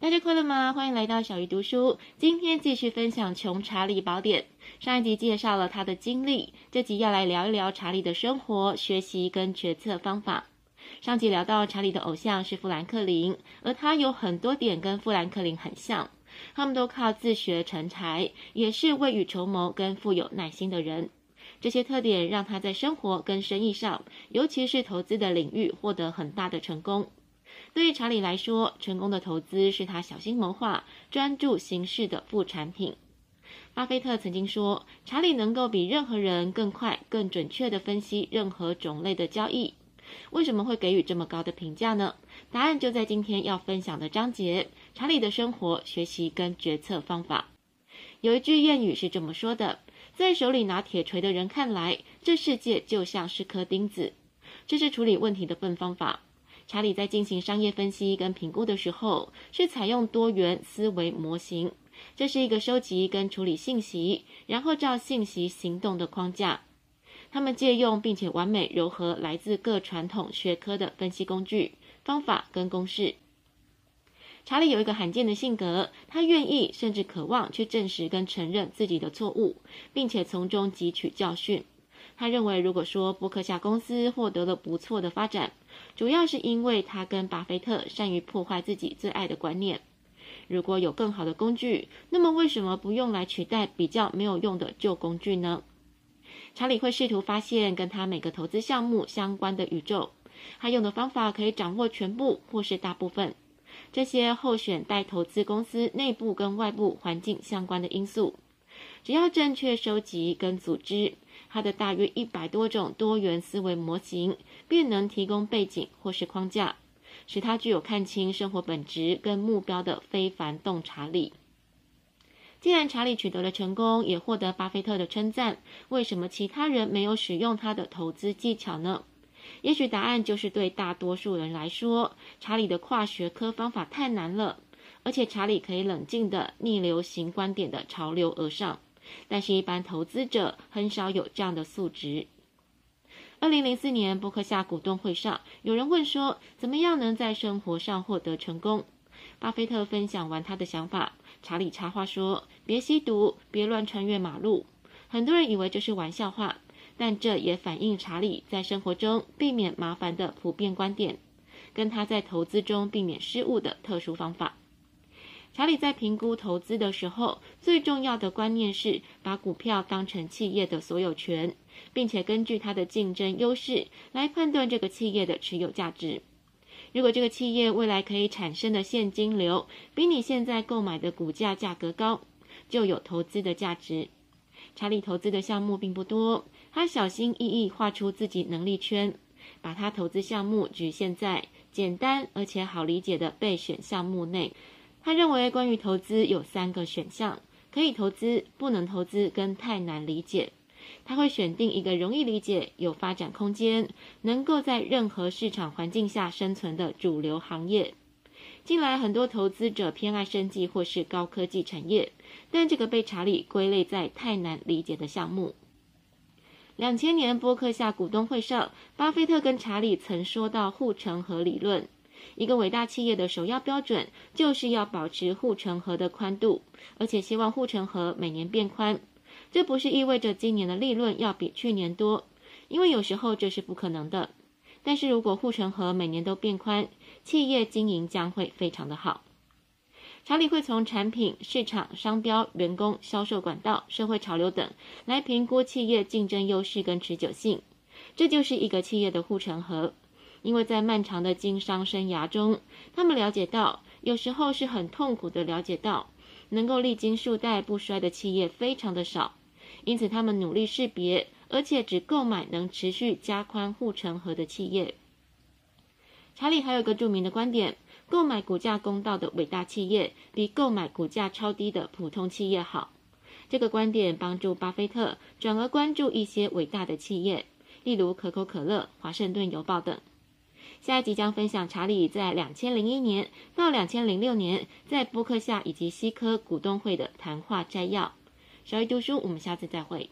大家快乐吗？欢迎来到小鱼读书。今天继续分享《穷查理宝典》。上一集介绍了他的经历，这集要来聊一聊查理的生活、学习跟决策方法。上集聊到查理的偶像是富兰克林，而他有很多点跟富兰克林很像。他们都靠自学成才，也是未雨绸缪跟富有耐心的人。这些特点让他在生活跟生意上，尤其是投资的领域，获得很大的成功。对于查理来说，成功的投资是他小心谋划、专注行事的副产品。巴菲特曾经说，查理能够比任何人更快、更准确地分析任何种类的交易。为什么会给予这么高的评价呢？答案就在今天要分享的章节：查理的生活、学习跟决策方法。有一句谚语是这么说的：在手里拿铁锤的人看来，这世界就像是颗钉子。这是处理问题的笨方法。查理在进行商业分析跟评估的时候，是采用多元思维模型。这是一个收集跟处理信息，然后照信息行动的框架。他们借用并且完美糅合来自各传统学科的分析工具、方法跟公式。查理有一个罕见的性格，他愿意甚至渴望去证实跟承认自己的错误，并且从中汲取教训。他认为，如果说伯克夏公司获得了不错的发展，主要是因为他跟巴菲特善于破坏自己最爱的观念。如果有更好的工具，那么为什么不用来取代比较没有用的旧工具呢？查理会试图发现跟他每个投资项目相关的宇宙。他用的方法可以掌握全部或是大部分这些候选待投资公司内部跟外部环境相关的因素。只要正确收集跟组织。它的大约一百多种多元思维模型，便能提供背景或是框架，使他具有看清生活本质跟目标的非凡洞察力。既然查理取得了成功，也获得巴菲特的称赞，为什么其他人没有使用他的投资技巧呢？也许答案就是对大多数人来说，查理的跨学科方法太难了，而且查理可以冷静地逆流行观点的潮流而上。但是，一般投资者很少有这样的素质。二零零四年伯克夏股东会上，有人问说：“怎么样能在生活上获得成功？”巴菲特分享完他的想法，查理插话说：“别吸毒，别乱穿越马路。”很多人以为这是玩笑话，但这也反映查理在生活中避免麻烦的普遍观点，跟他在投资中避免失误的特殊方法。查理在评估投资的时候，最重要的观念是把股票当成企业的所有权，并且根据它的竞争优势来判断这个企业的持有价值。如果这个企业未来可以产生的现金流比你现在购买的股价价格高，就有投资的价值。查理投资的项目并不多，他小心翼翼画出自己能力圈，把他投资项目局限在简单而且好理解的备选项目内。他认为，关于投资有三个选项：可以投资、不能投资跟太难理解。他会选定一个容易理解、有发展空间、能够在任何市场环境下生存的主流行业。近来，很多投资者偏爱生技或是高科技产业，但这个被查理归类在太难理解的项目。两千年波克夏股东会上，巴菲特跟查理曾说到护城河理论。一个伟大企业的首要标准就是要保持护城河的宽度，而且希望护城河每年变宽。这不是意味着今年的利润要比去年多，因为有时候这是不可能的。但是如果护城河每年都变宽，企业经营将会非常的好。查理会从产品、市场、商标、员工、销售管道、社会潮流等来评估企业竞争优势跟持久性，这就是一个企业的护城河。因为在漫长的经商生涯中，他们了解到，有时候是很痛苦的了解到，能够历经数代不衰的企业非常的少，因此他们努力识别，而且只购买能持续加宽护城河的企业。查理还有个著名的观点：购买股价公道的伟大企业，比购买股价超低的普通企业好。这个观点帮助巴菲特转而关注一些伟大的企业，例如可口可乐、华盛顿邮报等。下一集将分享查理在两千零一年到两千零六年在波克夏以及西科股东会的谈话摘要。稍微读书，我们下次再会。